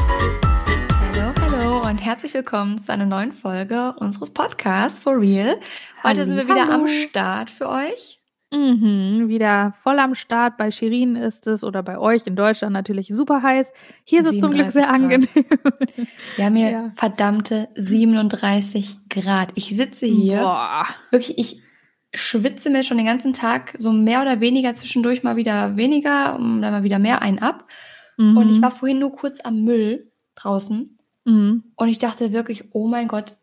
Hallo, hallo und herzlich willkommen zu einer neuen Folge unseres Podcasts For Real. Heute Halli, sind wir wieder hallo. am Start für euch. Mhm, wieder voll am Start. Bei Shirin ist es oder bei euch in Deutschland natürlich super heiß. Hier ist es zum Glück 37 sehr Grad. angenehm. Wir haben hier Ja. verdammte 37 Grad. Ich sitze hier, Boah. wirklich, ich schwitze mir schon den ganzen Tag so mehr oder weniger zwischendurch mal wieder weniger und dann mal wieder mehr ein ab. Mhm. Und ich war vorhin nur kurz am Müll draußen Mhm. und ich dachte wirklich, oh mein Gott,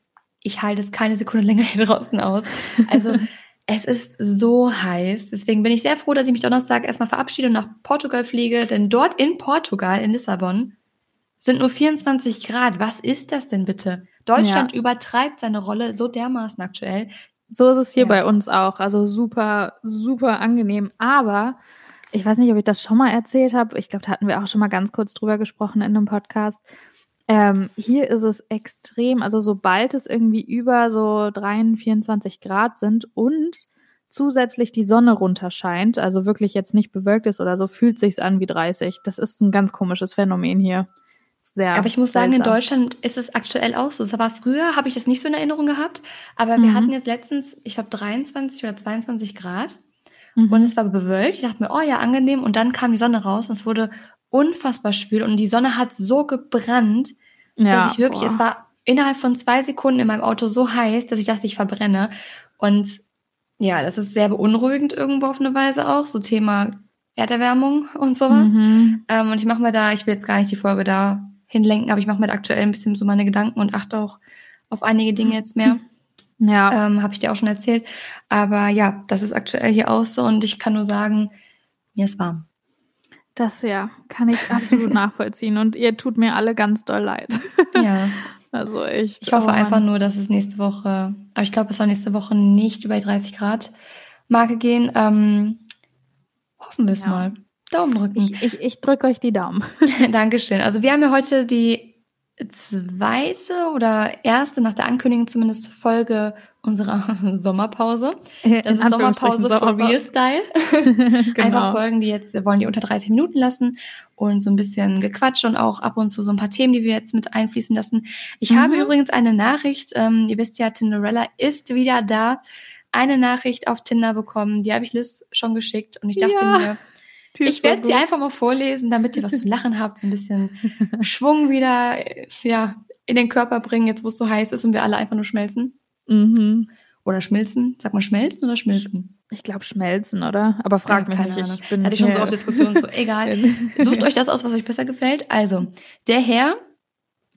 ich halte es keine Sekunde länger hier draußen aus. Also es ist so heiß. Deswegen bin ich sehr froh, dass ich mich Donnerstag erstmal verabschiede und nach Portugal fliege. Denn dort in Portugal, in Lissabon, sind nur 24 Grad. Was ist das denn bitte? Deutschland übertreibt seine Rolle so dermaßen aktuell. So ist es hier Ja. bei uns auch. Also super, super angenehm. Aber ich weiß nicht, ob ich das schon mal erzählt habe. Ich glaube, da hatten wir auch schon mal ganz kurz drüber gesprochen in einem Podcast. Ähm, hier ist es extrem, also sobald es irgendwie über so 23, 24 Grad sind und zusätzlich die Sonne runterscheint, also wirklich jetzt nicht bewölkt ist oder so, fühlt sich's an wie 30. Das ist ein ganz komisches Phänomen hier. Sehr. Aber ich muss sagen, in. Deutschland ist es aktuell auch so. Es war früher, habe ich das nicht so in Erinnerung gehabt. Aber wir Mhm. hatten jetzt letztens, ich glaube, 23 oder 22 Grad. Mhm. Und es war bewölkt. Ich dachte mir, oh ja, angenehm. Und dann kam die Sonne raus und es wurde unfassbar schwül. Und die Sonne hat so gebrannt, dass ich wirklich, boah. es war innerhalb von zwei Sekunden in meinem Auto so heiß, dass ich dachte, ich verbrenne. Und ja, das ist sehr beunruhigend irgendwo auf eine Weise auch. So Thema Erderwärmung und sowas. Mhm. Ähm, und ich mache mir da, ich will jetzt gar nicht die Folge da hinlenken, aber ich mache mir aktuell ein bisschen so meine Gedanken und achte auch auf einige Dinge jetzt mehr. Ja. Ähm, Habe ich dir auch schon erzählt. Aber ja, das ist aktuell hier aus so und ich kann nur sagen, mir ist warm. Das ja, kann ich absolut nachvollziehen. Und ihr tut mir alle ganz doll leid. Ja, Also echt. ich hoffe oh einfach nur, dass es nächste Woche, aber ich glaube, es soll nächste Woche nicht über die 30 Grad Marke gehen. Ähm, hoffen wir es Ja. mal. Daumen drücken. Ich, ich, ich drücke euch die Daumen. Dankeschön. Also wir haben ja heute die zweite oder erste, nach der Ankündigung zumindest, Folge unserer Sommerpause. Das ist Sommerpause for Real Style. genau. Einfach Folgen, die jetzt, wir wollen die unter 30 Minuten lassen und so ein bisschen Gequatscht und auch ab und zu so ein paar Themen, die wir jetzt mit einfließen lassen. Ich Mhm. habe übrigens eine Nachricht, ähm, ihr wisst ja, Tinderella ist wieder da. Eine Nachricht auf Tinder bekommen, die habe ich Liz schon geschickt und ich dachte Ja, mir, Ich so werde sie einfach mal vorlesen, damit ihr was zu lachen habt, so ein bisschen Schwung wieder ja, in den Körper bringen, jetzt wo es so heiß ist und wir alle einfach nur schmelzen. Mhm. Oder schmilzen. Sag mal schmelzen oder schmilzen? Ich glaube schmelzen, oder? Aber frag Ja, mich keine nicht. Ahnung. Ich bin Hatte ich schon so oft Diskussionen so, egal. Sucht euch das aus, was euch besser gefällt. Also, der Herr,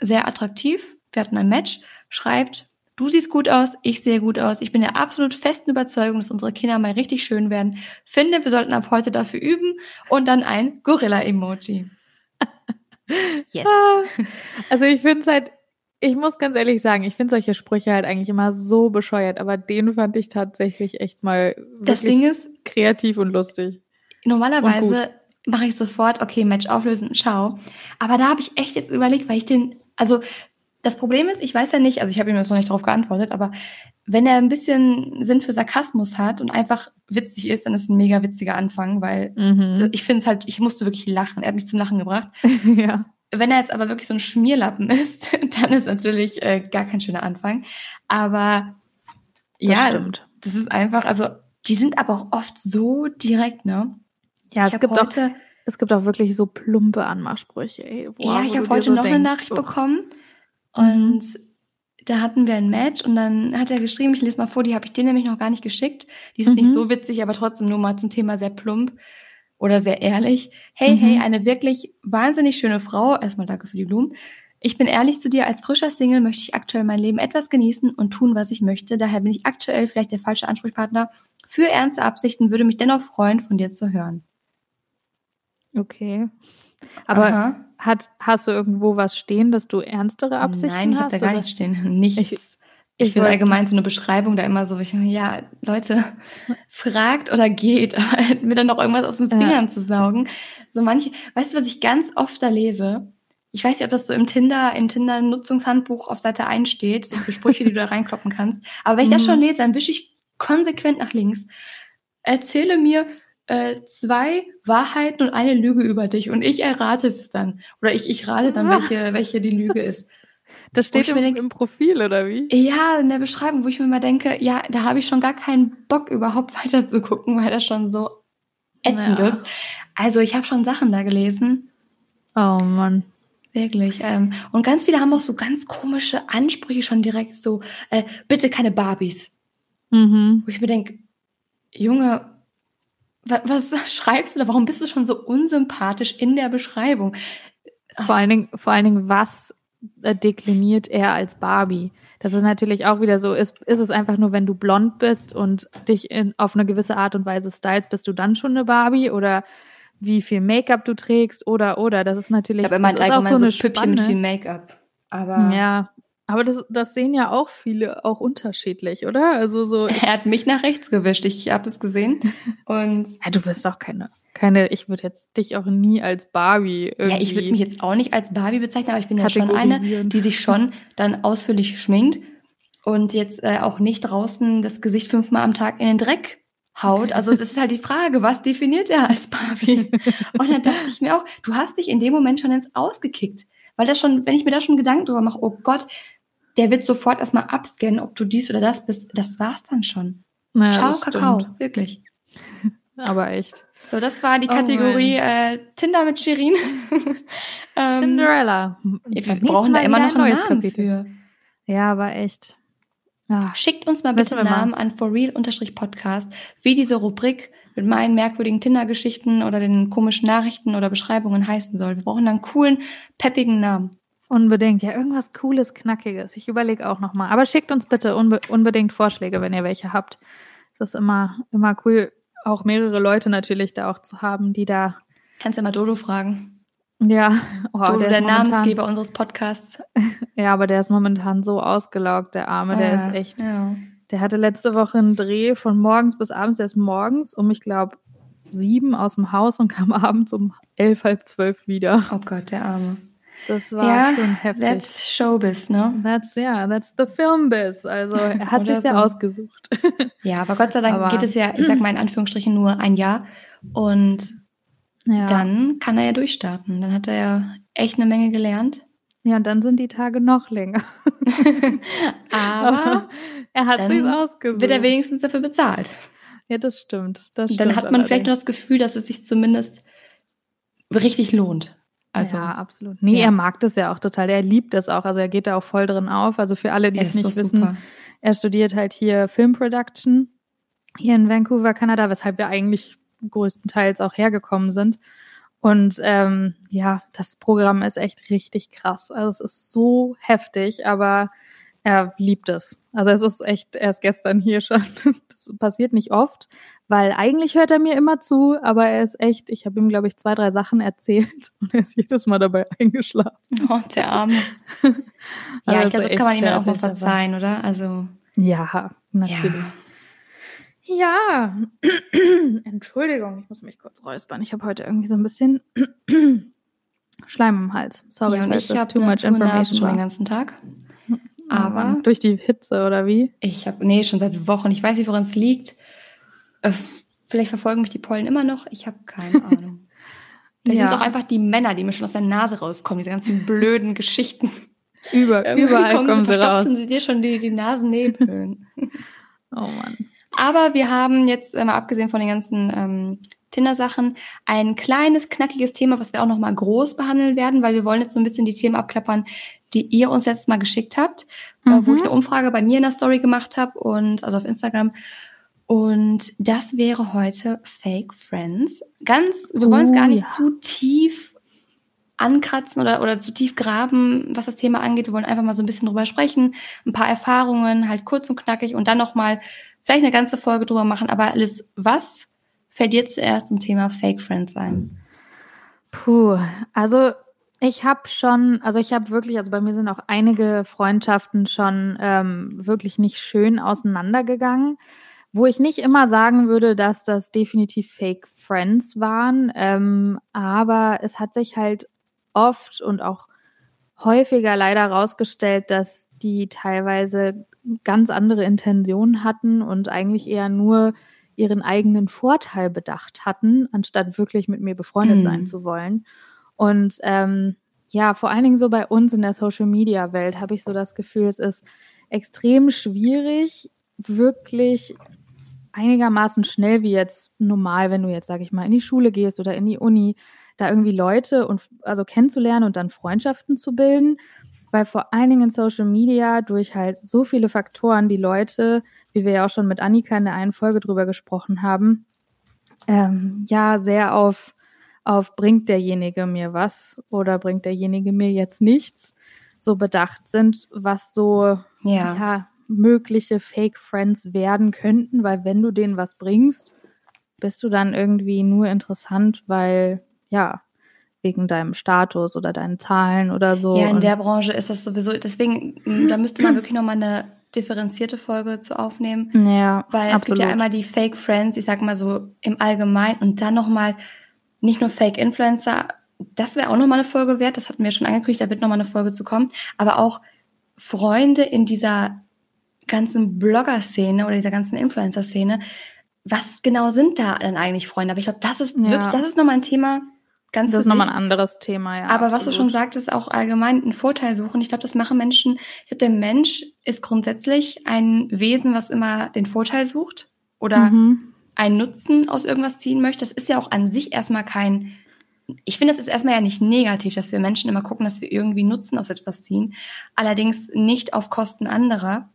sehr attraktiv, wir hatten ein Match, schreibt, du siehst gut aus, ich sehe gut aus, ich bin der absolut festen Überzeugung, dass unsere Kinder mal richtig schön werden. Finde, wir sollten ab heute dafür üben und dann ein Gorilla-Emoji. Yes. Ah, Also ich finde es halt, ich muss ganz ehrlich sagen, ich finde solche Sprüche halt eigentlich immer so bescheuert, aber den fand ich tatsächlich echt mal Das Ding ist, kreativ und lustig. normalerweise mache ich sofort, okay, Match auflösen, schau. Aber da habe ich echt jetzt überlegt, weil ich den, also das Problem ist, ich weiß ja nicht, also ich habe ihm jetzt noch nicht darauf geantwortet, aber wenn er ein bisschen Sinn für Sarkasmus hat und einfach witzig ist, dann ist es ein mega witziger Anfang, weil Mhm. ich finde es halt, ich musste wirklich lachen. Er hat mich zum Lachen gebracht. ja. Wenn er jetzt aber wirklich so ein Schmierlappen ist, dann ist natürlich äh, gar kein schöner Anfang. Aber Das ja, stimmt. das ist einfach, also die sind aber auch oft so direkt, ne? Ja, ich es gibt, auch, heute, es gibt auch wirklich so plumpe Anmachsprüche. Ey. Boah, ja, ich habe heute so noch eine denkst, Nachricht oh. bekommen Mhm. und da hatten wir ein Match und dann hat er geschrieben, ich lese mal vor, die habe ich dir nämlich noch gar nicht geschickt. Die ist nicht Mhm. so witzig, aber trotzdem nur mal zum Thema sehr plump oder sehr ehrlich. Hey, Mhm. hey, eine wirklich wahnsinnig schöne Frau. Erstmal danke für die Blumen. Ich bin ehrlich zu dir, als frischer Single möchte ich aktuell mein Leben etwas genießen und tun, was ich möchte. Daher bin ich aktuell vielleicht der falsche Ansprechpartner für ernste Absichten, würde mich dennoch freuen, von dir zu hören. Okay. Aber Aha. hat, hast du irgendwo was stehen, dass du ernstere Absichten Nein, ich habe hast? da gar nichts stehen. Nichts. Ich- Ich, ich finde allgemein so eine Beschreibung da immer so, ich denke mir, ja, Leute, fragt oder geht, aber mir dann noch irgendwas aus den Ja. Fingern zu saugen. So manche, weißt du, was ich ganz oft da lese? Ich weiß nicht, ob das so im Tinder, im Tinder-Nutzungshandbuch auf Seite 1 steht, so für Sprüche, die du da reinkloppen kannst. Aber wenn ich das Mhm. schon lese, dann wische ich konsequent nach links. Erzähle mir äh, zwei Wahrheiten und eine Lüge über dich und ich errate es dann. Oder ich, ich rate dann, welche, welche die Lüge ist. Das steht im, denk, im, Profil, oder wie? Ja, in der Beschreibung, wo ich mir mal denke, ja, da habe ich schon gar keinen Bock, überhaupt weiter zu gucken, weil das schon so ätzend ja. ist. Also ich habe schon Sachen da gelesen. Oh Mann. Wirklich. Ähm, und ganz viele haben auch so ganz komische Ansprüche schon direkt so, äh, bitte keine Barbies. Mhm. Wo ich mir denke, Junge, was, schreibst du da? Warum bist du schon so unsympathisch in der Beschreibung? Vor allen Dingen, vor allen Dingen, was äh, dekliniert er als Barbie? Das ist natürlich auch wieder so, ist, ist es einfach nur, wenn du blond bist und dich in, auf eine gewisse Art und Weise stylst, bist du dann schon eine Barbie? Oder wie viel Make-up du trägst? Oder, oder, das ist natürlich ich das ist auch so eine so Püppchen mit viel Make-up. Aber ja, aber das, das sehen ja auch viele auch unterschiedlich, oder? Also so. Er hat mich nach rechts gewischt. Ich habe das gesehen. Und ja, du bist auch keine, keine. Ich würde jetzt dich auch nie als Barbie. Irgendwie ja, ich würde mich jetzt auch nicht als Barbie bezeichnen, aber ich bin ja schon eine, die sich schon dann ausführlich schminkt und jetzt äh, auch nicht draußen das Gesicht fünfmal am Tag in den Dreck haut. Also das ist halt die Frage, was definiert er als Barbie? Und dann dachte ich mir auch, du hast dich in dem Moment schon ins Ausgekickt. Weil das schon, wenn ich mir da schon Gedanken drüber mache, oh Gott, der wird sofort erstmal abscannen, ob du dies oder das bist. Das war's dann schon. Naja, Ciao, Kakao, stimmt. wirklich. Aber echt. So, das war die oh Kategorie oh äh, Tinder mit Shirin. ähm, Tinderella. Wir brauchen da immer noch ein neues Namen für. Ja, aber echt. Ach, Schickt uns mal bitte Namen an forreal-podcast, wie diese Rubrik mit meinen merkwürdigen Tinder-Geschichten oder den komischen Nachrichten oder Beschreibungen heißen soll. Wir brauchen dann einen coolen, peppigen Namen. Unbedingt, ja, irgendwas Cooles, Knackiges. Ich überlege auch nochmal. Aber schickt uns bitte unbe unbedingt Vorschläge, wenn ihr welche habt. Es ist immer, immer cool, auch mehrere Leute natürlich da auch zu haben, die da. Kannst ja mal Dodo fragen. Ja, oh, Dodo, der, der Namensgeber unseres Podcasts. ja, aber der ist momentan so ausgelaugt, der Arme, der ja, ist echt. Ja. Der hatte letzte Woche einen Dreh von morgens bis abends. Der ist morgens um, ich glaube, sieben aus dem Haus und kam abends um elf, halb zwölf wieder. Oh Gott, der Arme. Das war ja, schon heftig. That's Showbiz, ne? That's, yeah, that's the Filmbiz. Also er hat sich ja so. ausgesucht. ja, aber Gott sei Dank aber, geht es ja, ich sag mal in Anführungsstrichen, nur ein Jahr. Und ja. dann kann er ja durchstarten. Dann hat er ja echt eine Menge gelernt. Ja, und dann sind die Tage noch länger. aber er hat sich ausgesucht. Wird er wenigstens dafür bezahlt. Ja, das stimmt. Das dann hat man allerdings. vielleicht nur das Gefühl, dass es sich zumindest richtig lohnt. Also, ja, absolut. Nee, ja. er mag das ja auch total. Er liebt das auch. Also er geht da auch voll drin auf. Also für alle, die es nicht wissen, super. er studiert halt hier Film Production hier in Vancouver, Kanada, weshalb wir eigentlich größtenteils auch hergekommen sind. Und ähm, ja, das Programm ist echt richtig krass. Also es ist so heftig, aber er liebt es. Also es ist echt erst gestern hier schon. Das passiert nicht oft, weil eigentlich hört er mir immer zu, aber er ist echt, ich habe ihm, glaube ich, zwei, drei Sachen erzählt und er ist jedes Mal dabei eingeschlafen. Oh, der Arme. ja, ich glaube, das kann man ihm dann auch mal verzeihen, oder? Also. Ja, natürlich. Ja. ja. Entschuldigung, ich muss mich kurz räuspern. Ich habe heute irgendwie so ein bisschen Schleim im Hals. Sorry, ja, und ich habe too much information schon den ganzen Tag. Aber oh durch die Hitze oder wie? Ich habe nee schon seit Wochen. Ich weiß nicht, woran es liegt. Äh, vielleicht verfolgen mich die Pollen immer noch. Ich habe keine Ahnung. Vielleicht ja. sind es auch einfach die Männer, die mir schon aus der Nase rauskommen, diese ganzen blöden Geschichten. Über, überall kommen, kommen sie, sie raus. sie dir schon die, die Nasennebenhöhlen. oh Mann. Aber wir haben jetzt, äh, mal abgesehen von den ganzen ähm, Tinder-Sachen, ein kleines, knackiges Thema, was wir auch nochmal groß behandeln werden, weil wir wollen jetzt so ein bisschen die Themen abklappern, die ihr uns jetzt mal geschickt habt, mhm. äh, wo ich mhm. eine Umfrage bei mir in der Story gemacht habe und also auf Instagram und das wäre heute Fake Friends. Ganz, wir wollen es gar nicht ja. zu tief ankratzen oder, oder zu tief graben, was das Thema angeht. Wir wollen einfach mal so ein bisschen drüber sprechen, ein paar Erfahrungen, halt kurz und knackig und dann nochmal vielleicht eine ganze Folge drüber machen. Aber Alice, was fällt dir zuerst zum Thema Fake Friends ein? Puh, also ich habe schon, also ich habe wirklich, also bei mir sind auch einige Freundschaften schon ähm, wirklich nicht schön auseinandergegangen wo ich nicht immer sagen würde, dass das definitiv Fake Friends waren, ähm, aber es hat sich halt oft und auch häufiger leider herausgestellt, dass die teilweise ganz andere Intentionen hatten und eigentlich eher nur ihren eigenen Vorteil bedacht hatten, anstatt wirklich mit mir befreundet mhm. sein zu wollen. Und ähm, ja, vor allen Dingen so bei uns in der Social-Media-Welt habe ich so das Gefühl, es ist extrem schwierig, wirklich einigermaßen schnell wie jetzt normal, wenn du jetzt, sag ich mal, in die Schule gehst oder in die Uni, da irgendwie Leute und also kennenzulernen und dann Freundschaften zu bilden, weil vor allen Dingen in Social Media durch halt so viele Faktoren die Leute, wie wir ja auch schon mit Annika in der einen Folge drüber gesprochen haben, ähm, ja sehr auf auf bringt derjenige mir was oder bringt derjenige mir jetzt nichts so bedacht sind, was so ja. ja mögliche Fake Friends werden könnten, weil wenn du denen was bringst, bist du dann irgendwie nur interessant, weil ja, wegen deinem Status oder deinen Zahlen oder so. Ja, in der Branche ist das sowieso, deswegen, da müsste man wirklich nochmal eine differenzierte Folge zu aufnehmen. Ja, Weil es absolut. gibt ja einmal die Fake Friends, ich sag mal so im Allgemeinen und dann nochmal nicht nur Fake Influencer, das wäre auch nochmal eine Folge wert, das hatten wir schon angekündigt, da wird nochmal eine Folge zu kommen, aber auch Freunde in dieser ganzen Blogger-Szene oder dieser ganzen Influencer-Szene, was genau sind da denn eigentlich Freunde? Aber ich glaube, das ist ja. wirklich, das ist nochmal ein Thema, ganz Das ist nochmal ein anderes Thema, ja. Aber absolut. was du schon sagtest, auch allgemein einen Vorteil suchen. Ich glaube, das machen Menschen. Ich glaube, der Mensch ist grundsätzlich ein Wesen, was immer den Vorteil sucht oder mhm. einen Nutzen aus irgendwas ziehen möchte. Das ist ja auch an sich erstmal kein ich finde, es ist erstmal ja nicht negativ, dass wir Menschen immer gucken, dass wir irgendwie Nutzen aus etwas ziehen. Allerdings nicht auf Kosten anderer.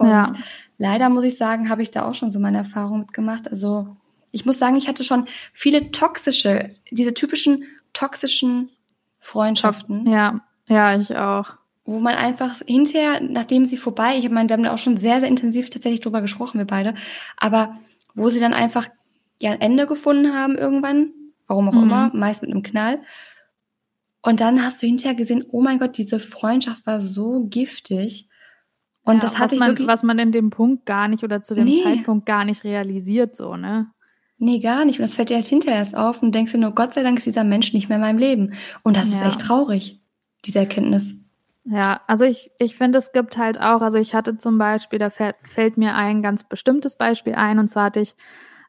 Und ja. leider muss ich sagen, habe ich da auch schon so meine Erfahrung mitgemacht. Also ich muss sagen, ich hatte schon viele toxische, diese typischen toxischen Freundschaften. Ja, ja, ich auch. Wo man einfach hinterher, nachdem sie vorbei, ich meine, wir haben da auch schon sehr, sehr intensiv tatsächlich drüber gesprochen, wir beide, aber wo sie dann einfach ja ein Ende gefunden haben irgendwann, warum auch mhm. immer, meist mit einem Knall. Und dann hast du hinterher gesehen, oh mein Gott, diese Freundschaft war so giftig. Und ja, das hat man, wirklich, was man in dem Punkt gar nicht oder zu dem nee. Zeitpunkt gar nicht realisiert, so, ne? Nee, gar nicht. Und das fällt dir halt hinterher erst auf und denkst dir nur, Gott sei Dank ist dieser Mensch nicht mehr in meinem Leben. Und das ja. ist echt traurig, diese Erkenntnis. Ja, also ich, ich finde, es gibt halt auch, also ich hatte zum Beispiel, da fällt, fällt mir ein ganz bestimmtes Beispiel ein, und zwar hatte ich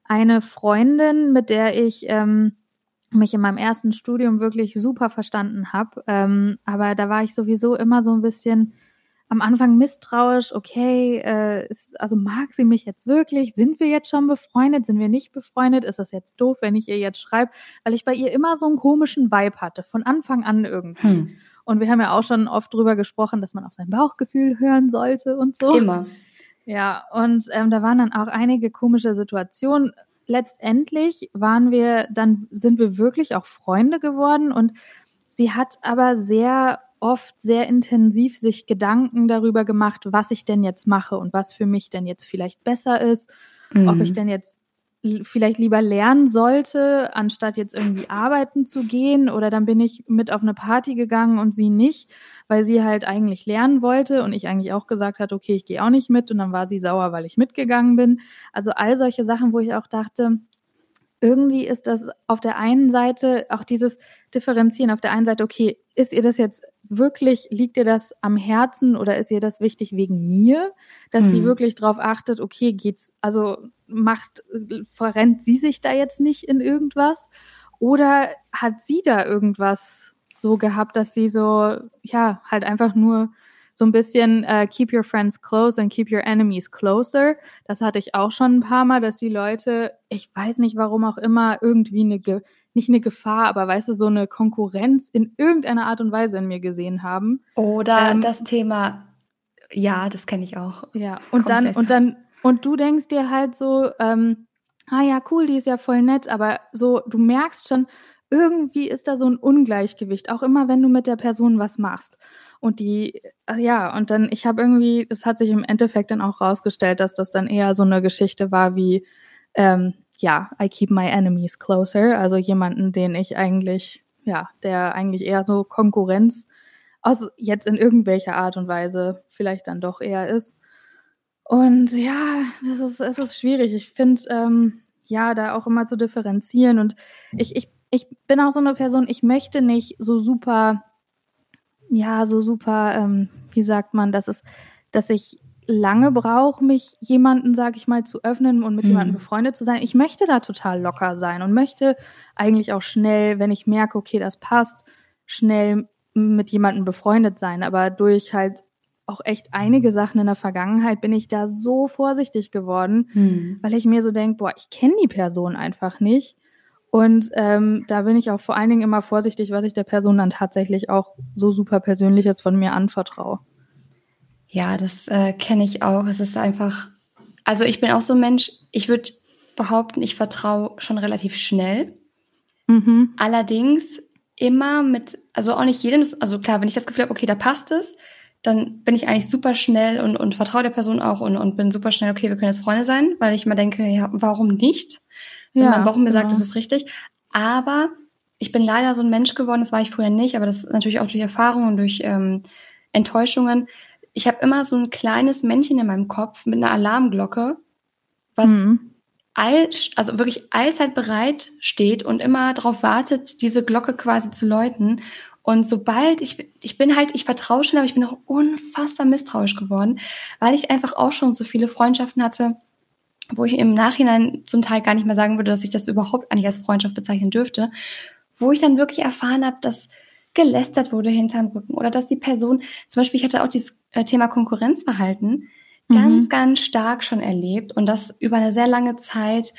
eine Freundin, mit der ich ähm, mich in meinem ersten Studium wirklich super verstanden habe. Ähm, aber da war ich sowieso immer so ein bisschen am Anfang misstrauisch, okay, äh, ist, also mag sie mich jetzt wirklich? Sind wir jetzt schon befreundet? Sind wir nicht befreundet? Ist das jetzt doof, wenn ich ihr jetzt schreibe? Weil ich bei ihr immer so einen komischen Vibe hatte, von Anfang an irgendwie. Hm. Und wir haben ja auch schon oft drüber gesprochen, dass man auf sein Bauchgefühl hören sollte und so. Immer. Ja, und ähm, da waren dann auch einige komische Situationen. Letztendlich waren wir, dann sind wir wirklich auch Freunde geworden und sie hat aber sehr oft sehr intensiv sich Gedanken darüber gemacht, was ich denn jetzt mache und was für mich denn jetzt vielleicht besser ist, mhm. ob ich denn jetzt vielleicht lieber lernen sollte, anstatt jetzt irgendwie arbeiten zu gehen. Oder dann bin ich mit auf eine Party gegangen und sie nicht, weil sie halt eigentlich lernen wollte und ich eigentlich auch gesagt hatte, okay, ich gehe auch nicht mit. Und dann war sie sauer, weil ich mitgegangen bin. Also all solche Sachen, wo ich auch dachte, irgendwie ist das auf der einen Seite auch dieses Differenzieren. Auf der einen Seite, okay, ist ihr das jetzt wirklich, liegt ihr das am Herzen oder ist ihr das wichtig wegen mir, dass hm. sie wirklich darauf achtet, okay, geht's, also macht, verrennt sie sich da jetzt nicht in irgendwas? Oder hat sie da irgendwas so gehabt, dass sie so, ja, halt einfach nur so ein bisschen uh, keep your friends close and keep your enemies closer. Das hatte ich auch schon ein paar Mal, dass die Leute, ich weiß nicht warum auch immer, irgendwie eine, Ge nicht eine Gefahr, aber weißt du, so eine Konkurrenz in irgendeiner Art und Weise in mir gesehen haben. Oder ähm, das Thema, ja, das kenne ich auch. Ja, und dann, und dann, und du denkst dir halt so, ähm, ah ja, cool, die ist ja voll nett, aber so, du merkst schon, irgendwie ist da so ein Ungleichgewicht, auch immer wenn du mit der Person was machst. Und die, ja, und dann, ich habe irgendwie, es hat sich im Endeffekt dann auch rausgestellt, dass das dann eher so eine Geschichte war wie, ähm, ja, I keep my enemies closer, also jemanden, den ich eigentlich, ja, der eigentlich eher so Konkurrenz aus jetzt in irgendwelcher Art und Weise vielleicht dann doch eher ist. Und ja, das ist, es ist schwierig. Ich finde, ähm, ja, da auch immer zu differenzieren. Und ich, ich, ich bin auch so eine Person, ich möchte nicht so super ja, so super, ähm, wie sagt man, dass es, dass ich lange brauche, mich jemanden, sag ich mal, zu öffnen und mit Mhm. jemandem befreundet zu sein. Ich möchte da total locker sein und möchte eigentlich auch schnell, wenn ich merke, okay, das passt, schnell mit jemandem befreundet sein. Aber durch halt auch echt einige Sachen in der Vergangenheit bin ich da so vorsichtig geworden, Hm. weil ich mir so denke, boah, ich kenne die Person einfach nicht. Und ähm, da bin ich auch vor allen Dingen immer vorsichtig, was ich der Person dann tatsächlich auch so super Persönliches von mir anvertraue. Ja, das äh, kenne ich auch. Es ist einfach, also ich bin auch so ein Mensch, ich würde behaupten, ich vertraue schon relativ schnell. Mhm. Allerdings immer mit, also auch nicht jedem, also klar, wenn ich das Gefühl habe, okay, da passt es, dann bin ich eigentlich super schnell und, und vertraue der Person auch und, und bin super schnell, okay, wir können jetzt Freunde sein, weil ich immer denke, ja, warum nicht? Wenn mein Bauch mir sagt, genau. das ist richtig. Aber ich bin leider so ein Mensch geworden, das war ich früher nicht, aber das ist natürlich auch durch Erfahrungen und durch ähm, Enttäuschungen. Ich habe immer so ein kleines Männchen in meinem Kopf mit einer Alarmglocke, was Mhm. all, also wirklich allzeit bereit steht und immer darauf wartet, diese Glocke quasi zu läuten. Und sobald ich, ich bin halt, ich vertraue schon, aber ich bin auch unfassbar misstrauisch geworden, weil ich einfach auch schon so viele Freundschaften hatte, wo ich im Nachhinein zum Teil gar nicht mehr sagen würde, dass ich das überhaupt eigentlich als Freundschaft bezeichnen dürfte, wo ich dann wirklich erfahren habe, dass gelästert wurde hinterm Rücken oder dass die Person, zum Beispiel, ich hatte auch dieses äh, Thema Konkurrenzverhalten, ganz, Mhm. ganz stark schon erlebt und das über eine sehr lange Zeit.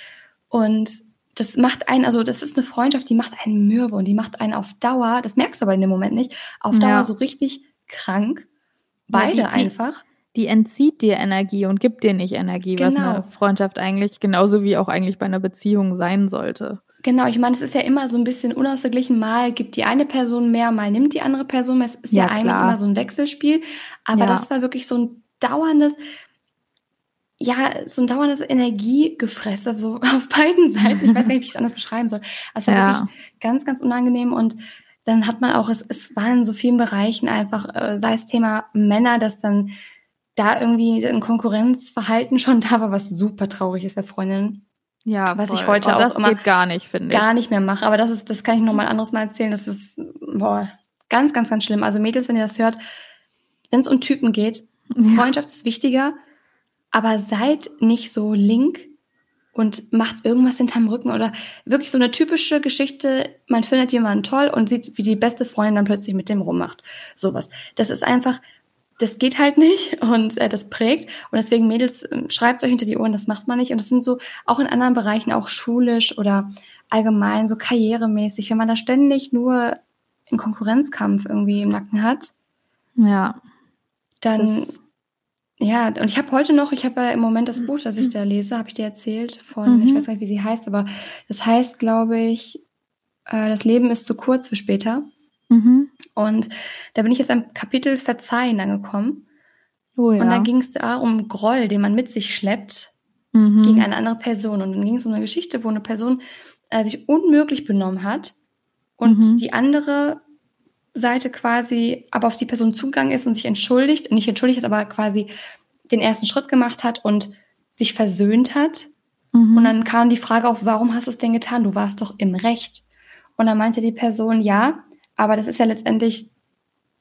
Und das macht einen, also das ist eine Freundschaft, die macht einen mürbe und die macht einen auf Dauer, das merkst du aber in dem Moment nicht, auf Dauer Ja. so richtig krank. Ja, Beide die- die- einfach. Die entzieht dir Energie und gibt dir nicht Energie, was Genau. eine Freundschaft eigentlich genauso wie auch eigentlich bei einer Beziehung sein sollte. Genau, ich meine, es ist ja immer so ein bisschen unausgeglichen. Mal gibt die eine Person mehr, mal nimmt die andere Person mehr. Es ist ja, Ja, eigentlich immer so ein Wechselspiel. Aber Ja. das war wirklich so ein dauerndes, ja, so ein dauerndes Energiegefresse, so auf beiden Seiten. Ich weiß gar nicht, wie ich es anders beschreiben soll. Es war Ja. wirklich ganz, ganz unangenehm und dann hat man auch, es, es war in so vielen Bereichen einfach, äh, sei es Thema Männer, dass dann da irgendwie ein Konkurrenzverhalten schon da war, was super traurig ist bei Freundinnen Ja, Was ich voll. heute Und auch das immer geht gar nicht, finde ich. gar nicht mehr mache. Aber das ist, das kann ich noch mal anderes Mal erzählen. Das ist boah, ganz, ganz, ganz schlimm. Also Mädels, wenn ihr das hört, wenn es um Typen geht, Freundschaft ist wichtiger, aber seid nicht so link und macht irgendwas hinterm Rücken oder wirklich so eine typische Geschichte, man findet jemanden toll und sieht, wie die beste Freundin dann plötzlich mit dem rummacht. Sowas. Das ist einfach, das geht halt nicht und äh, das prägt. Und deswegen, Mädels, äh, schreibt euch hinter die Ohren, das macht man nicht. Und das sind so auch in anderen Bereichen, auch schulisch oder allgemein, so karrieremäßig, wenn man da ständig nur einen Konkurrenzkampf irgendwie im Nacken hat, Ja. dann ja, und ich habe heute noch, ich habe ja im Moment das Buch, das ich da lese, habe ich dir erzählt von, Mhm. ich weiß gar nicht, wie sie heißt, aber das heißt, glaube ich, äh, das Leben ist zu kurz für später. Mhm. Und da bin ich jetzt am Kapitel Verzeihen angekommen. Oh ja. Und da ging es da um Groll, den man mit sich schleppt mhm. gegen eine andere Person. Und dann ging es um eine Geschichte, wo eine Person äh, sich unmöglich benommen hat und Mhm. die andere Seite quasi aber auf die Person zugegangen ist und sich entschuldigt, nicht entschuldigt hat, aber quasi den ersten Schritt gemacht hat und sich versöhnt hat. Mhm. Und dann kam die Frage auf, warum hast du es denn getan? Du warst doch im Recht. Und dann meinte die Person, ja, aber das ist ja letztendlich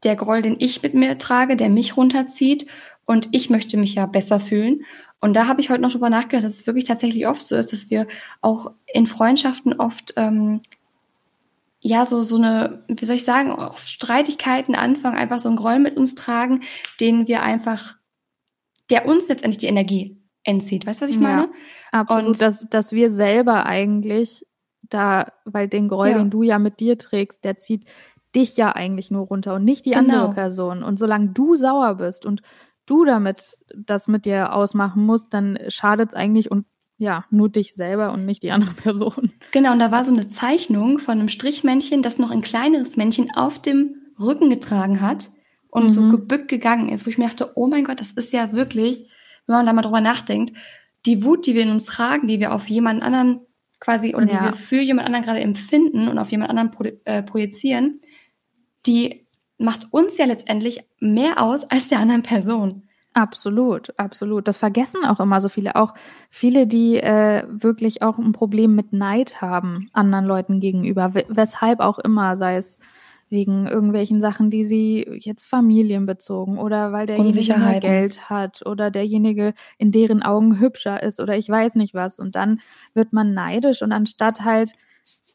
der Groll, den ich mit mir trage, der mich runterzieht und ich möchte mich ja besser fühlen. Und da habe ich heute noch drüber nachgedacht, dass es wirklich tatsächlich oft so ist, dass wir auch in Freundschaften oft ähm, ja so so eine, wie soll ich sagen, auch Streitigkeiten anfangen, einfach so einen Groll mit uns tragen, den wir einfach, der uns letztendlich die Energie entzieht. Weißt du, was ich Ja. meine? Absolut, Und- dass, dass wir selber eigentlich da, weil den Groll, Ja. den du ja mit dir trägst, der zieht dich ja eigentlich nur runter und nicht die Genau. andere Person. Und solange du sauer bist und du damit das mit dir ausmachen musst, dann schadet es eigentlich und ja, nur dich selber und nicht die andere Person. Genau, und da war so eine Zeichnung von einem Strichmännchen, das noch ein kleineres Männchen auf dem Rücken getragen hat und so Mhm. gebückt gegangen ist, wo ich mir dachte, oh mein Gott, das ist ja wirklich, wenn man da mal drüber nachdenkt, die Wut, die wir in uns tragen, die wir auf jemand anderen quasi oder Ja. die wir für jemand anderen gerade empfinden und auf jemand anderen pro, äh, projizieren, die macht uns ja letztendlich mehr aus als der anderen Person. Absolut, absolut. Das vergessen auch immer so viele. Auch viele, die äh, wirklich auch ein Problem mit Neid haben anderen Leuten gegenüber, we- weshalb auch immer, sei es wegen irgendwelchen Sachen, die sie jetzt familienbezogen oder weil derjenige mehr Geld hat oder derjenige in deren Augen hübscher ist oder ich weiß nicht was. Und dann wird man neidisch und anstatt halt,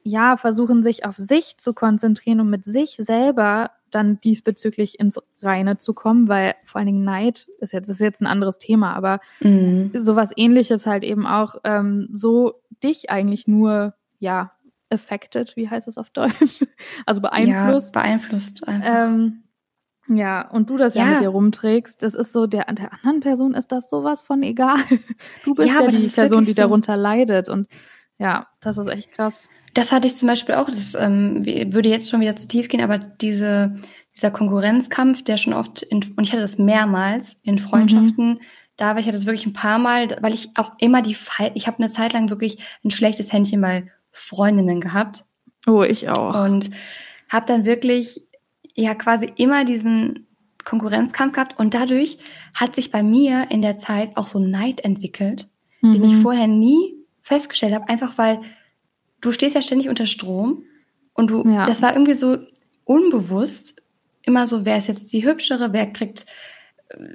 ja, versuchen sich auf sich zu konzentrieren und mit sich selber dann diesbezüglich ins Reine zu kommen, weil vor allen Dingen Neid ist jetzt, ist jetzt ein anderes Thema, aber mhm. sowas ähnliches halt eben auch ähm, so dich eigentlich nur, ja, affected, wie heißt das auf Deutsch? Also beeinflusst. Ja, beeinflusst. Ähm, ja, und du das ja. ja. mit dir rumträgst, das ist so, der, der anderen Person ist das sowas von egal. Du bist ja, ja die Person, die so. darunter leidet. Und ja, das ist echt krass. Das hatte ich zum Beispiel auch, das ähm, würde jetzt schon wieder zu tief gehen, aber diese, dieser Konkurrenzkampf, der schon oft, in, und ich hatte das mehrmals in Freundschaften, mhm. da war ich hatte das wirklich ein paar Mal, weil ich auch immer die, ich habe eine Zeit lang wirklich ein schlechtes Händchen bei Freundinnen gehabt. Oh, ich auch. Und habe dann wirklich ja quasi immer diesen Konkurrenzkampf gehabt und dadurch hat sich bei mir in der Zeit auch so Neid entwickelt, mhm. den ich mhm. vorher nie festgestellt habe, einfach weil du stehst ja ständig unter Strom und du, ja. das war irgendwie so unbewusst immer so, wer ist jetzt die hübschere, wer kriegt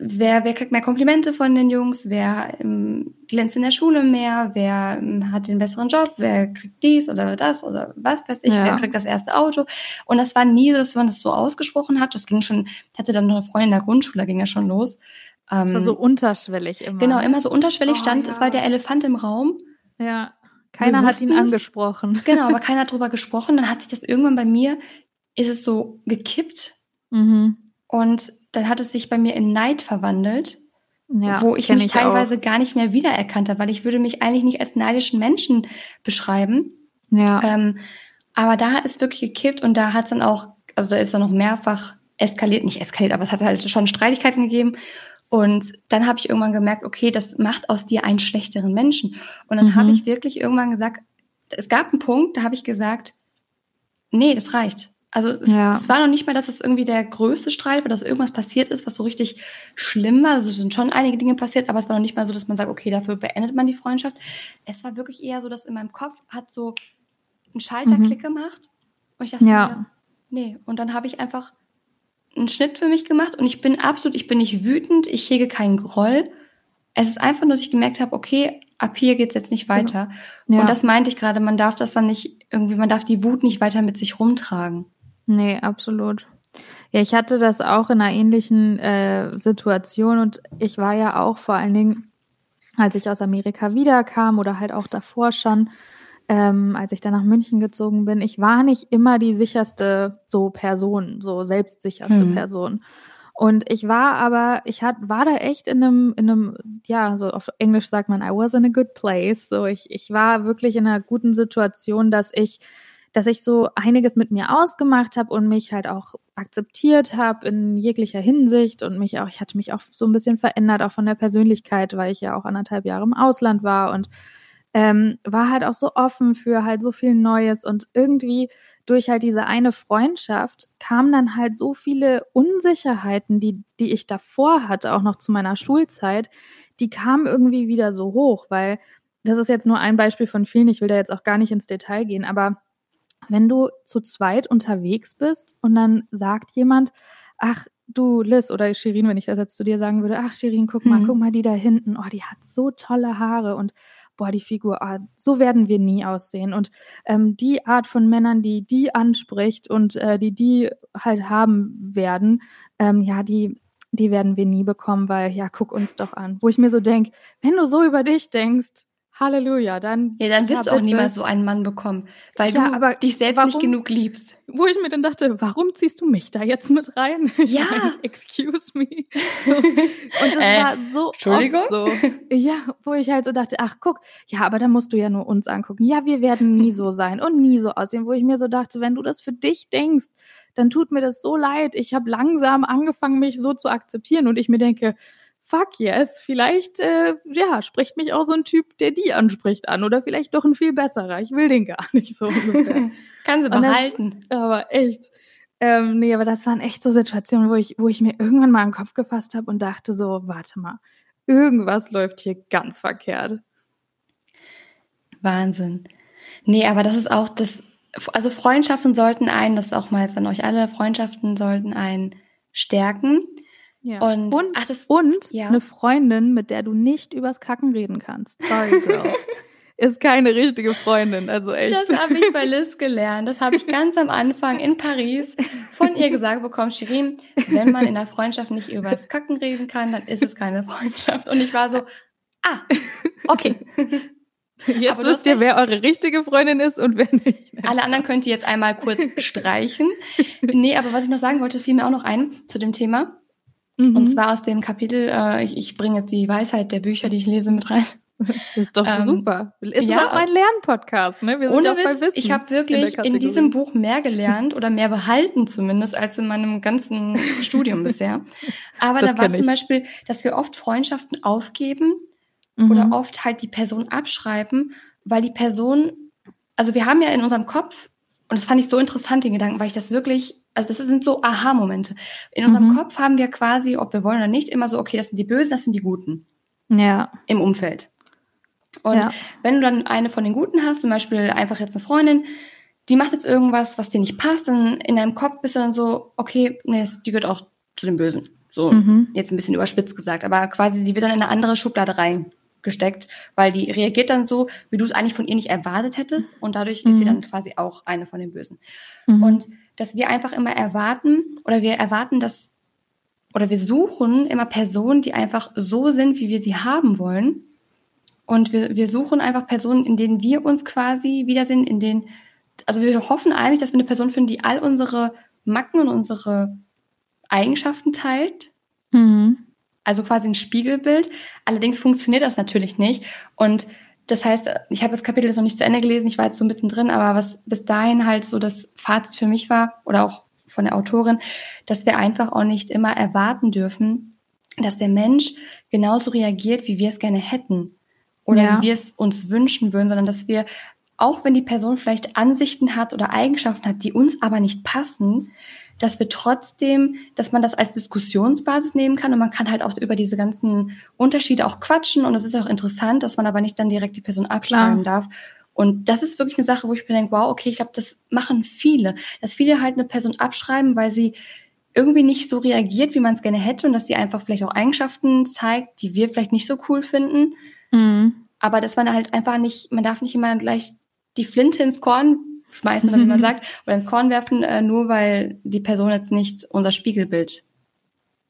wer, wer kriegt mehr Komplimente von den Jungs, wer ähm, glänzt in der Schule mehr, wer ähm, hat den besseren Job, wer kriegt dies oder das oder was weiß ich, ja. wer kriegt das erste Auto. Und das war nie so, dass man das so ausgesprochen hat. Das ging schon, hatte dann noch eine Freundin in der Grundschule, ging ja schon los. Das war ähm, so unterschwellig immer. Genau, immer so unterschwellig oh, stand, ja. es war der Elefant im Raum. Ja, keiner hat ihn angesprochen. Genau, aber keiner hat drüber gesprochen. Dann hat sich das irgendwann bei mir, ist es so gekippt. Mhm. Und dann hat es sich bei mir in Neid verwandelt, ja, wo ich mich ich teilweise auch. gar nicht mehr wiedererkannt habe, weil ich würde mich eigentlich nicht als neidischen Menschen beschreiben. Ja. Ähm, aber da ist wirklich gekippt und da hat es dann auch, also da ist dann noch mehrfach eskaliert, nicht eskaliert, aber es hat halt schon Streitigkeiten gegeben. Und dann habe ich irgendwann gemerkt, okay, das macht aus dir einen schlechteren Menschen. Und dann mhm. habe ich wirklich irgendwann gesagt, es gab einen Punkt, da habe ich gesagt, nee, das reicht. Also es, ja. es, war noch nicht mal, dass es irgendwie der größte Streit war, dass irgendwas passiert ist, was so richtig schlimm war. Also es sind schon einige Dinge passiert, aber es war noch nicht mal so, dass man sagt, okay, dafür beendet man die Freundschaft. Es war wirklich eher so, dass in meinem Kopf hat so ein Schalterklick mhm. gemacht. Und ich dachte ja. mir, nee. Und dann habe ich einfach einen Schnitt für mich gemacht und ich bin absolut, ich bin nicht wütend, ich hege keinen Groll. Es ist einfach nur, dass ich gemerkt habe, okay, ab hier geht's jetzt nicht weiter. Ja. Und das meinte ich gerade, man darf das dann nicht irgendwie, man darf die Wut nicht weiter mit sich rumtragen. Nee, absolut. Ja, ich hatte das auch in einer ähnlichen äh, Situation und ich war ja auch vor allen Dingen, als ich aus Amerika wiederkam oder halt auch davor schon, ähm, als ich dann nach München gezogen bin, ich war nicht immer die sicherste so Person, so selbstsicherste hm. Person. Und ich war aber, ich hat, war da echt in einem, in einem, ja, so auf Englisch sagt man, I was in a good place. So, ich, ich war wirklich in einer guten Situation, dass ich dass ich so einiges mit mir ausgemacht habe und mich halt auch akzeptiert habe in jeglicher Hinsicht und mich auch, ich hatte mich auch so ein bisschen verändert, auch von der Persönlichkeit, weil ich ja auch anderthalb Jahre im Ausland war und ähm, war halt auch so offen für halt so viel Neues und irgendwie durch halt diese eine Freundschaft kamen dann halt so viele Unsicherheiten, die, die ich davor hatte, auch noch zu meiner Schulzeit, die kamen irgendwie wieder so hoch, weil das ist jetzt nur ein Beispiel von vielen, ich will da jetzt auch gar nicht ins Detail gehen, aber wenn du zu zweit unterwegs bist und dann sagt jemand, ach du Liz oder Shirin, wenn ich das jetzt zu dir sagen würde, ach Shirin, guck mal, mhm. guck mal die da hinten, oh, die hat so tolle Haare und boah, die Figur, oh, so werden wir nie aussehen. Und ähm, die Art von Männern, die die anspricht und äh, die die halt haben werden, ähm, ja, die die werden wir nie bekommen, weil ja, guck uns doch an. Wo ich mir so denke, wenn du so über dich denkst, Halleluja, dann. Ja, dann wirst ja, du auch niemals so einen Mann bekommen, weil ja, du aber dich selbst warum, nicht genug liebst. Wo ich mir dann dachte, warum ziehst du mich da jetzt mit rein? Ja. Meine, excuse me. Und das äh, war so Entschuldigung? so. Ja, wo ich halt so dachte, ach guck, ja, aber da musst du ja nur uns angucken. Ja, wir werden nie so sein und nie so aussehen. Wo ich mir so dachte, wenn du das für dich denkst, dann tut mir das so leid. Ich habe langsam angefangen, mich so zu akzeptieren und ich mir denke, fuck yes, vielleicht äh, ja, spricht mich auch so ein Typ, der die anspricht an oder vielleicht doch ein viel besserer. Ich will den gar nicht so. Kann sie behalten. Das, aber echt. Ähm, nee, aber das waren echt so Situationen, wo ich, wo ich mir irgendwann mal im Kopf gefasst habe und dachte so, warte mal, irgendwas läuft hier ganz verkehrt. Wahnsinn. Nee, aber das ist auch das, also Freundschaften sollten einen, das ist auch mal jetzt an euch alle, Freundschaften sollten einen stärken. Ja. Und, und, ach, das, und ja. eine Freundin, mit der du nicht übers Kacken reden kannst. Sorry, Girls. ist keine richtige Freundin, also echt. Das habe ich bei Liz gelernt. Das habe ich ganz am Anfang in Paris von ihr gesagt bekommen, Shirin, wenn man in der Freundschaft nicht übers Kacken reden kann, dann ist es keine Freundschaft. Und ich war so, ah, okay. Jetzt Aber wisst ihr, wer eure richtige Freundin ist und wer nicht. Alle anderen könnt ihr jetzt einmal kurz streichen. Nee, aber was ich noch sagen wollte, fiel mir auch noch ein zu dem Thema. Mhm. Und zwar aus dem Kapitel, äh, ich, ich bringe jetzt die Weisheit der Bücher, die ich lese, mit rein. Ist doch ähm, super. Ist ja, auch ein Lernpodcast, ne? Wir sind ohne Witz, Wissen ich habe wirklich in, in, diesem Buch mehr gelernt oder mehr behalten zumindest als in meinem ganzen Studium bisher. Aber das da war zum Beispiel, dass wir oft Freundschaften aufgeben mhm. oder oft halt die Person abschreiben, weil die Person, also wir haben ja in unserem Kopf, und das fand ich so interessant, den Gedanken, weil ich das wirklich also das sind so Aha-Momente. In unserem mhm. Kopf haben wir quasi, ob wir wollen oder nicht, immer so, okay, das sind die Bösen, das sind die Guten. Ja. Im Umfeld. Und ja. wenn du dann eine von den Guten hast, zum Beispiel einfach jetzt eine Freundin, die macht jetzt irgendwas, was dir nicht passt, dann in deinem Kopf bist du dann so, okay, nee, die gehört auch zu den Bösen. So, mhm. jetzt ein bisschen überspitzt gesagt, aber quasi, die wird dann in eine andere Schublade reingesteckt, weil die reagiert dann so, wie du es eigentlich von ihr nicht erwartet hättest und dadurch mhm. ist sie mhm. dann quasi auch eine von den Bösen. Mhm. Und dass wir einfach immer erwarten oder wir erwarten, dass oder wir suchen immer Personen, die einfach so sind, wie wir sie haben wollen. Und wir, wir suchen einfach Personen, in denen wir uns quasi wiedersehen, in denen, also wir hoffen eigentlich, dass wir eine Person finden, die all unsere Macken und unsere Eigenschaften teilt. Mhm. Also quasi ein Spiegelbild. Allerdings funktioniert das natürlich nicht. Und das heißt, ich habe das Kapitel jetzt noch nicht zu Ende gelesen, ich war jetzt so mittendrin, aber was bis dahin halt so das Fazit für mich war oder auch von der Autorin, dass wir einfach auch nicht immer erwarten dürfen, dass der Mensch genauso reagiert, wie wir es gerne hätten oder ja. wie wir es uns wünschen würden, sondern dass wir, auch wenn die Person vielleicht Ansichten hat oder Eigenschaften hat, die uns aber nicht passen, dass wir trotzdem, dass man das als Diskussionsbasis nehmen kann und man kann halt auch über diese ganzen Unterschiede auch quatschen und es ist auch interessant, dass man aber nicht dann direkt die Person abschreiben Klar. darf. Und das ist wirklich eine Sache, wo ich mir denke, wow, okay, ich glaube, das machen viele, dass viele halt eine Person abschreiben, weil sie irgendwie nicht so reagiert, wie man es gerne hätte und dass sie einfach vielleicht auch Eigenschaften zeigt, die wir vielleicht nicht so cool finden. Mhm. Aber dass man halt einfach nicht, man darf nicht immer gleich die Flinte ins Korn schmeißen, wie man sagt, oder ins Korn werfen, äh, nur weil die Person jetzt nicht unser Spiegelbild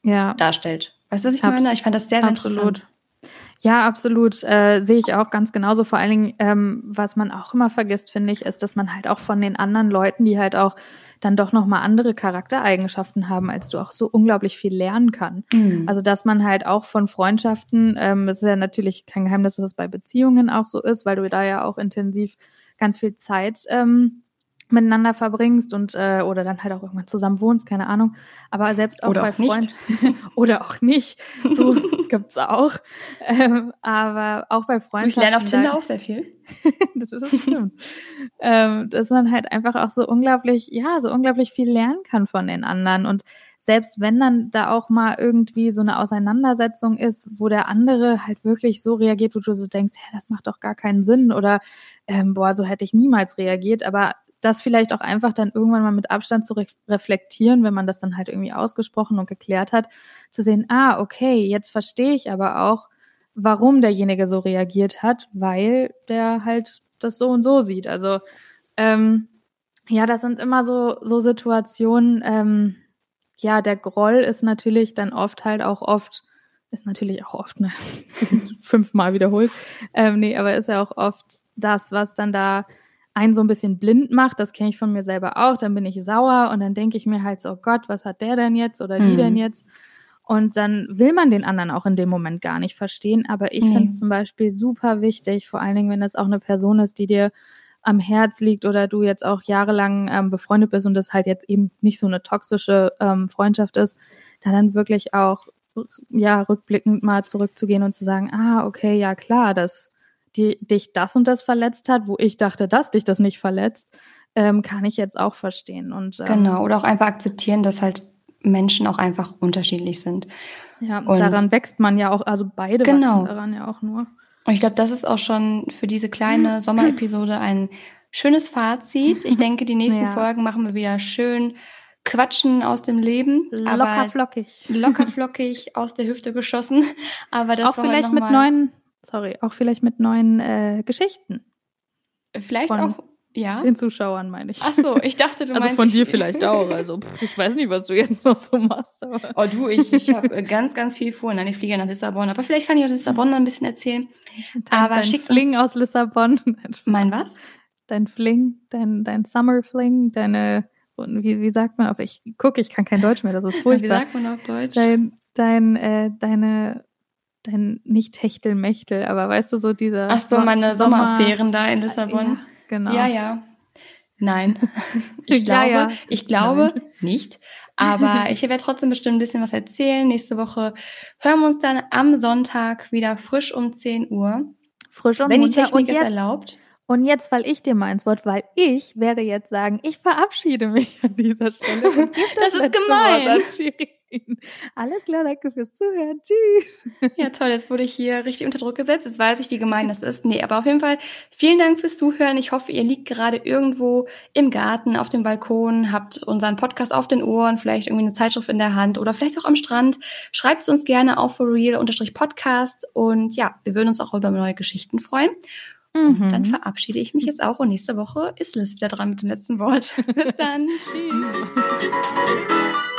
ja. darstellt. Weißt du, was ich Abs meine? Ich fand das sehr, sehr absolut. interessant. Ja, absolut. Äh, sehe ich auch ganz genauso. Vor allen Dingen, ähm, was man auch immer vergisst, finde ich, ist, dass man halt auch von den anderen Leuten, die halt auch dann doch nochmal andere Charaktereigenschaften haben, als du auch so unglaublich viel lernen kann. Mhm. Also, dass man halt auch von Freundschaften, ähm, es ist ja natürlich kein Geheimnis, dass es bei Beziehungen auch so ist, weil du da ja auch intensiv ganz viel Zeit ähm, miteinander verbringst und äh, oder dann halt auch irgendwann zusammen wohnst, keine Ahnung. Aber selbst auch oder bei Freunden oder auch nicht, du gibt's auch. Ähm, aber auch bei Freunden. Ich lerne auf Tinder auch sehr viel. das ist das stimmt. ähm, dass man halt einfach auch so unglaublich, ja, so unglaublich viel lernen kann von den anderen und selbst wenn dann da auch mal irgendwie so eine Auseinandersetzung ist, wo der andere halt wirklich so reagiert, wo du so denkst, hä, das macht doch gar keinen Sinn oder ähm, boah, so hätte ich niemals reagiert, aber das vielleicht auch einfach dann irgendwann mal mit Abstand zu re reflektieren, wenn man das dann halt irgendwie ausgesprochen und geklärt hat, zu sehen, ah, okay, jetzt verstehe ich aber auch, warum derjenige so reagiert hat, weil der halt das so und so sieht. Also ähm, ja, das sind immer so so Situationen, ähm, ja, der Groll ist natürlich dann oft halt auch oft, ist natürlich auch oft, ne, fünfmal wiederholt. Ähm, nee, aber ist ja auch oft das, was dann da einen so ein bisschen blind macht. Das kenne ich von mir selber auch. Dann bin ich sauer und dann denke ich mir halt so, oh Gott, was hat der denn jetzt oder die mhm. denn jetzt? Und dann will man den anderen auch in dem Moment gar nicht verstehen. Aber ich mhm. finde es zum Beispiel super wichtig, vor allen Dingen, wenn das auch eine Person ist, die dir am Herz liegt oder du jetzt auch jahrelang ähm, befreundet bist und das halt jetzt eben nicht so eine toxische ähm, Freundschaft ist, da dann wirklich auch ja rückblickend mal zurückzugehen und zu sagen, ah, okay, ja klar, dass die, dich das und das verletzt hat, wo ich dachte, dass dich das nicht verletzt, ähm, kann ich jetzt auch verstehen. Und, ähm, genau, oder auch einfach akzeptieren, dass halt Menschen auch einfach unterschiedlich sind. Ja, und daran wächst man ja auch, also beide genau. wachsen daran ja auch nur. Und ich glaube, das ist auch schon für diese kleine Sommerepisode ein schönes Fazit. Ich denke, die nächsten Ja. Folgen machen wir wieder schön Quatschen aus dem Leben. Locker flockig. locker flockig aus der Hüfte geschossen. Aber das auch vielleicht mit neuen, sorry, auch vielleicht mit neuen äh, Geschichten. Vielleicht von auch, ja. Den Zuschauern meine ich. Ach so, ich dachte, du also meinst von ich- dir vielleicht auch. Also pff, ich weiß nicht, was du jetzt noch so machst. Aber Oh du, ich, ich habe ganz, ganz viel vor. Nein, ich fliege nach Lissabon. Aber vielleicht kann ich aus Lissabon noch ein bisschen erzählen. dein, Aber dein schickt Fling aus Lissabon. Mein was? Dein Fling, dein, dein Summer Fling, deine, und wie, wie sagt man, aber ich gucke, ich kann kein Deutsch mehr, das ist Wie furchtbar. sagt man auf Deutsch? Dein, dein, äh, deine, dein, nicht Techtelmechtel, aber weißt du, so dieser. Ach so, meine Sommer- Sommeraffären da in Lissabon. Ja, genau. Ja, ja. Nein. Ich Ja, glaube, ja. ich glaube Nein. nicht. Aber ich werde trotzdem bestimmt ein bisschen was erzählen. Nächste Woche hören wir uns dann am Sonntag wieder frisch um 10 Uhr. Frisch und wenn die. Technik es erlaubt. Und jetzt fall ich dir mal ins Wort, weil ich werde jetzt sagen, ich verabschiede mich an dieser Stelle. gebe Das ist gemein. Alles klar, danke fürs Zuhören. Tschüss. Ja, toll, jetzt wurde ich hier richtig unter Druck gesetzt. Jetzt weiß ich, wie gemein das ist. Nee, aber auf jeden Fall vielen Dank fürs Zuhören. Ich hoffe, ihr liegt gerade irgendwo im Garten, auf dem Balkon, habt unseren Podcast auf den Ohren, vielleicht irgendwie eine Zeitschrift in der Hand oder vielleicht auch am Strand. Schreibt es uns gerne auf for real-podcast und ja, wir würden uns auch über neue Geschichten freuen. Und dann verabschiede ich mich jetzt auch und nächste Woche ist Liz wieder dran mit dem letzten Wort. Bis dann. Tschüss.